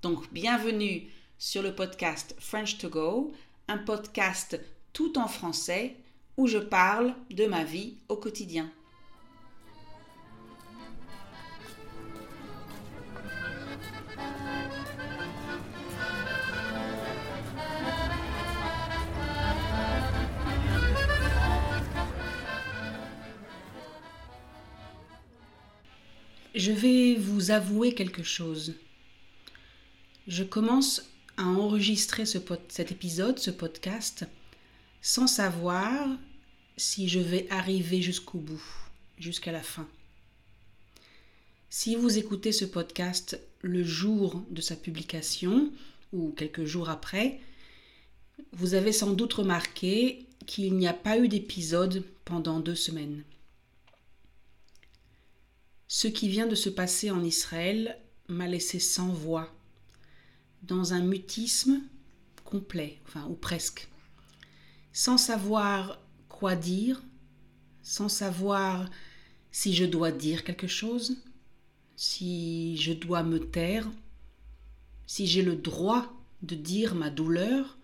Donc, bienvenue sur le podcast French to Go, un podcast tout en français où je parle de ma vie au quotidien. Je vais vous avouer quelque chose. Je commence à enregistrer ce cet épisode, ce podcast, sans savoir si je vais arriver jusqu'au bout, jusqu'à la fin. Si vous écoutez ce podcast le jour de sa publication ou quelques jours après, vous avez sans doute remarqué qu'il n'y a pas eu d'épisode pendant deux semaines. Ce qui vient de se passer en Israël m'a laissé sans voix, dans un mutisme complet, enfin, ou presque, sans savoir quoi dire, sans savoir si je dois dire quelque chose, si je dois me taire, si j'ai le droit de dire ma douleur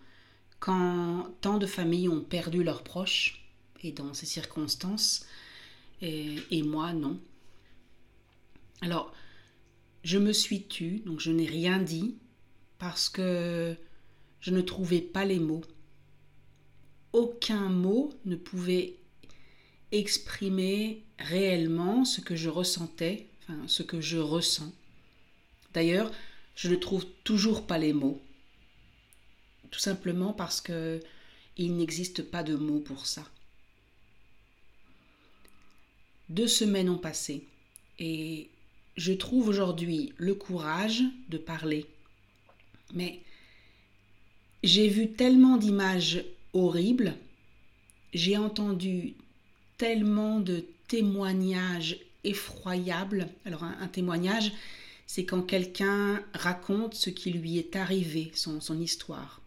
quand tant de familles ont perdu leurs proches et dans ces circonstances, et, et moi non. Alors, je me suis tue, donc je n'ai rien dit, parce que je ne trouvais pas les mots. Aucun mot ne pouvait exprimer réellement ce que je ressentais, enfin ce que je ressens. D'ailleurs, je ne trouve toujours pas les mots. Tout simplement parce que il n'existe pas de mots pour ça. Deux semaines ont passé et je trouve aujourd'hui le courage de parler. Mais j'ai vu tellement d'images horribles, j'ai entendu tellement de témoignages effroyables. Alors un, témoignage, c'est quand quelqu'un raconte ce qui lui est arrivé, son, histoire.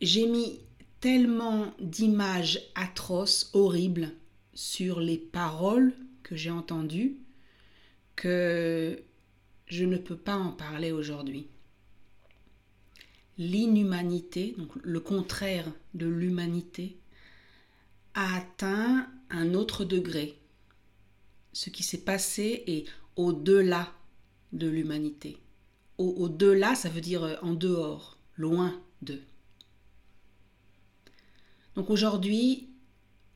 J'ai mis tellement d'images atroces, horribles, sur les paroles que j'ai entendu que je ne peux pas en parler aujourd'hui. L'inhumanité, donc le contraire de l'humanité, a atteint un autre degré. Ce qui s'est passé est au-delà de l'humanité. Au-delà, ça veut dire en dehors, loin de. Donc aujourd'hui,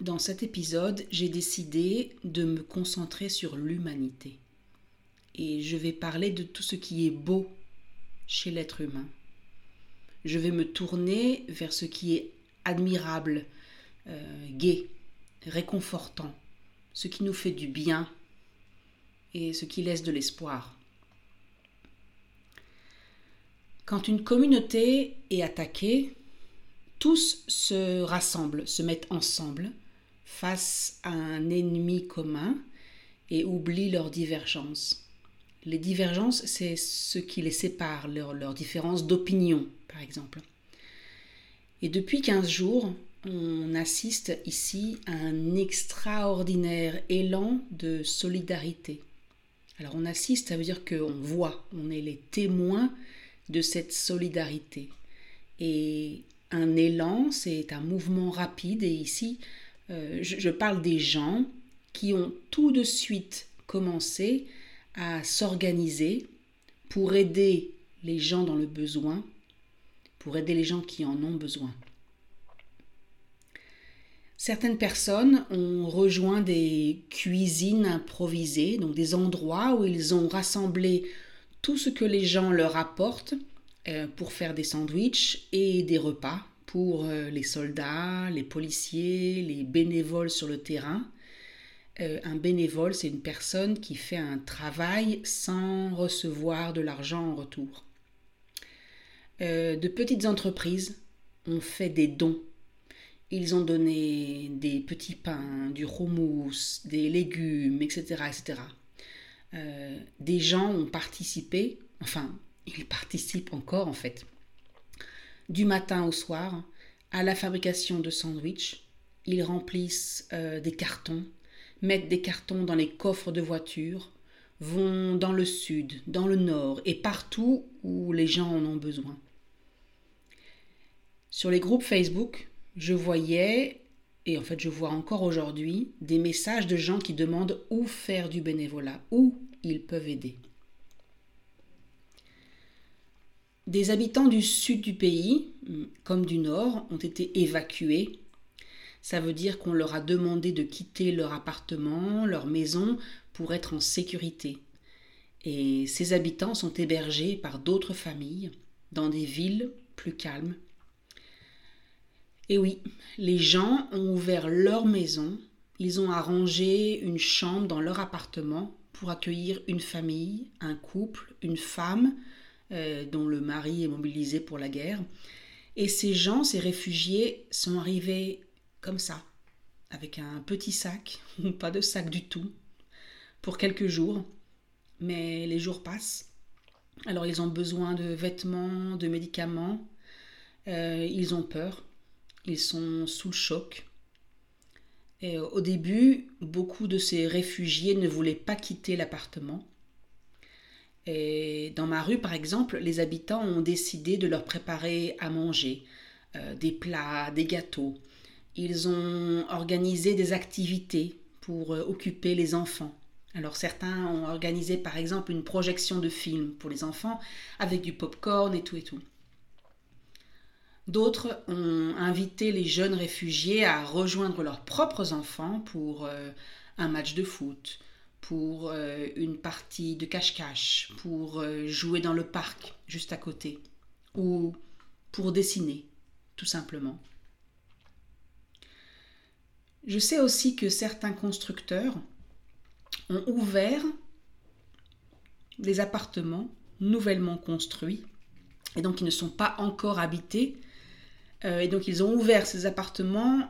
dans cet épisode, j'ai décidé de me concentrer sur l'humanité. Et je vais parler de tout ce qui est beau chez l'être humain. Je vais me tourner vers ce qui est admirable, euh, gai, réconfortant, ce qui nous fait du bien et ce qui laisse de l'espoir. Quand une communauté est attaquée, tous se rassemblent, se mettent ensemble face à un ennemi commun et oublient leurs divergences. Les divergences, c'est ce qui les sépare, leurs leur différences d'opinion, par exemple. Et depuis 15 jours, on assiste ici à un extraordinaire élan de solidarité. Alors on assiste, ça veut dire qu'on voit, on est les témoins de cette solidarité. Et un élan, c'est un mouvement rapide, et ici, euh, je, parle des gens qui ont tout de suite commencé à s'organiser pour aider les gens dans le besoin, pour aider les gens qui en ont besoin. Certaines personnes ont rejoint des cuisines improvisées, donc des endroits où ils ont rassemblé tout ce que les gens leur apportent euh, pour faire des sandwichs et des repas pour euh, les soldats, les policiers, les bénévoles sur le terrain. Euh, un bénévole, c'est une personne qui fait un travail sans recevoir de l'argent en retour. Euh, de petites entreprises ont fait des dons. Ils ont donné des petits pains, du houmous, des légumes, etc. etc. Euh, des gens ont participé, enfin, ils participent encore en fait, du matin au soir à la fabrication de sandwichs. Ils remplissent des cartons, mettent des cartons dans les coffres de voitures, vont dans le sud, dans le nord et partout où les gens en ont besoin. Sur les groupes Facebook, je voyais, et en fait je vois encore aujourd'hui, des messages de gens qui demandent où faire du bénévolat, où ils peuvent aider. Des habitants du sud du pays, comme du nord, ont été évacués ça veut dire qu'on leur a demandé de quitter leur appartement, leur maison, pour être en sécurité. Et ces habitants sont hébergés par d'autres familles dans des villes plus calmes. Et oui, les gens ont ouvert leur maison, ils ont arrangé une chambre dans leur appartement pour accueillir une famille, un couple, une femme euh, dont le mari est mobilisé pour la guerre. Et ces gens, ces réfugiés, sont arrivés comme ça, avec un petit sac, ou pas de sac du tout, pour quelques jours. Mais les jours passent. Alors ils ont besoin de vêtements, de médicaments. Euh, ils ont peur. Ils sont sous le choc. Et au début, beaucoup de ces réfugiés ne voulaient pas quitter l'appartement. Et dans ma rue, par exemple, les habitants ont décidé de leur préparer à manger, euh, des plats, des gâteaux. Ils ont organisé des activités pour euh, occuper les enfants. Alors certains ont organisé par exemple une projection de film pour les enfants avec du pop-corn et tout et tout. D'autres ont invité les jeunes réfugiés à rejoindre leurs propres enfants pour euh, un match de foot, pour euh, une partie de cache-cache, pour jouer dans le parc juste à côté, ou pour dessiner, tout simplement. Je sais aussi que certains constructeurs ont ouvert des appartements nouvellement construits et donc ils ne sont pas encore habités. Euh, et donc ils ont ouvert ces appartements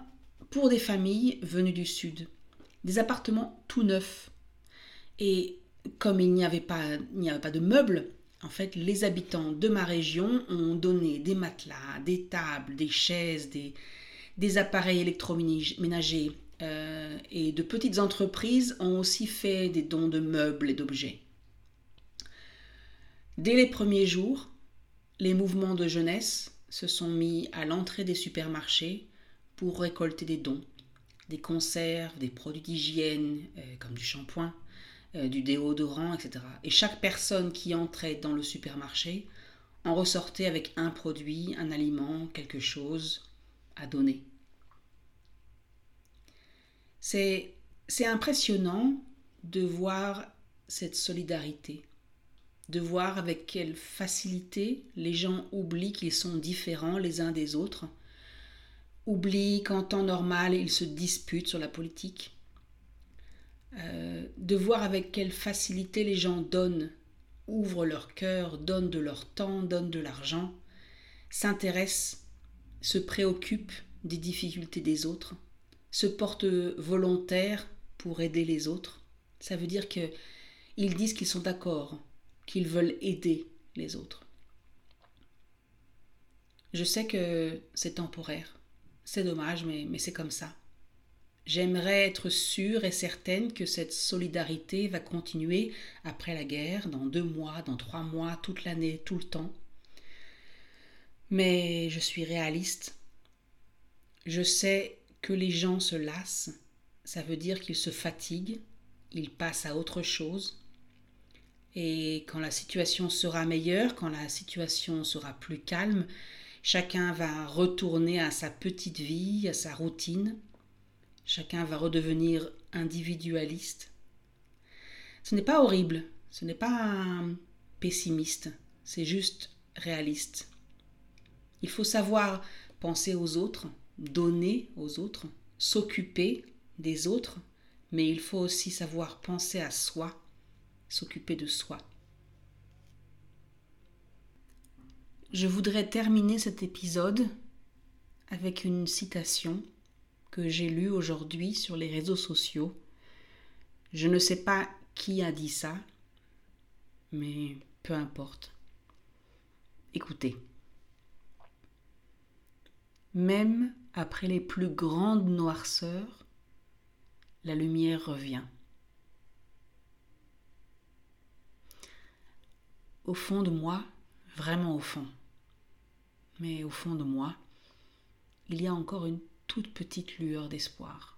pour des familles venues du sud. Des appartements tout neufs. Et comme il n'y avait pas, il n'y avait pas de meubles, en fait, les habitants de ma région ont donné des matelas, des tables, des chaises, des, des appareils électroménagers euh, et de petites entreprises ont aussi fait des dons de meubles et d'objets. Dès les premiers jours, les mouvements de jeunesse se sont mis à l'entrée des supermarchés pour récolter des dons, des conserves, des produits d'hygiène euh, comme du shampoing, euh, du déodorant, etc. Et chaque personne qui entrait dans le supermarché en ressortait avec un produit, un aliment, quelque chose à donner. C'est, impressionnant de voir cette solidarité, de voir avec quelle facilité les gens oublient qu'ils sont différents les uns des autres, oublient qu'en temps normal ils se disputent sur la politique, euh, de voir avec quelle facilité les gens donnent, ouvrent leur cœur, donnent de leur temps, donnent de l'argent, s'intéressent, se préoccupent des difficultés des autres se portent volontaires pour aider les autres. Ça veut dire qu'ils disent qu'ils sont d'accord, qu'ils veulent aider les autres. Je sais que c'est temporaire. C'est dommage, mais, mais c'est comme ça. J'aimerais être sûre et certaine que cette solidarité va continuer après la guerre, dans deux mois, dans trois mois, toute l'année, tout le temps. Mais je suis réaliste. Je sais que les gens se lassent, ça veut dire qu'ils se fatiguent, ils passent à autre chose. Et quand la situation sera meilleure, quand la situation sera plus calme, chacun va retourner à sa petite vie, à sa routine. Chacun va redevenir individualiste. Ce n'est pas horrible, ce n'est pas pessimiste, c'est juste réaliste. Il faut savoir penser aux autres, donner aux autres, s'occuper des autres, mais il faut aussi savoir penser à soi, s'occuper de soi. Je voudrais terminer cet épisode avec une citation que j'ai lue aujourd'hui sur les réseaux sociaux. Je ne sais pas qui a dit ça, mais peu importe. Écoutez. Même après les plus grandes noirceurs, la lumière revient. Au fond de moi, vraiment au fond, mais au fond de moi, il y a encore une toute petite lueur d'espoir.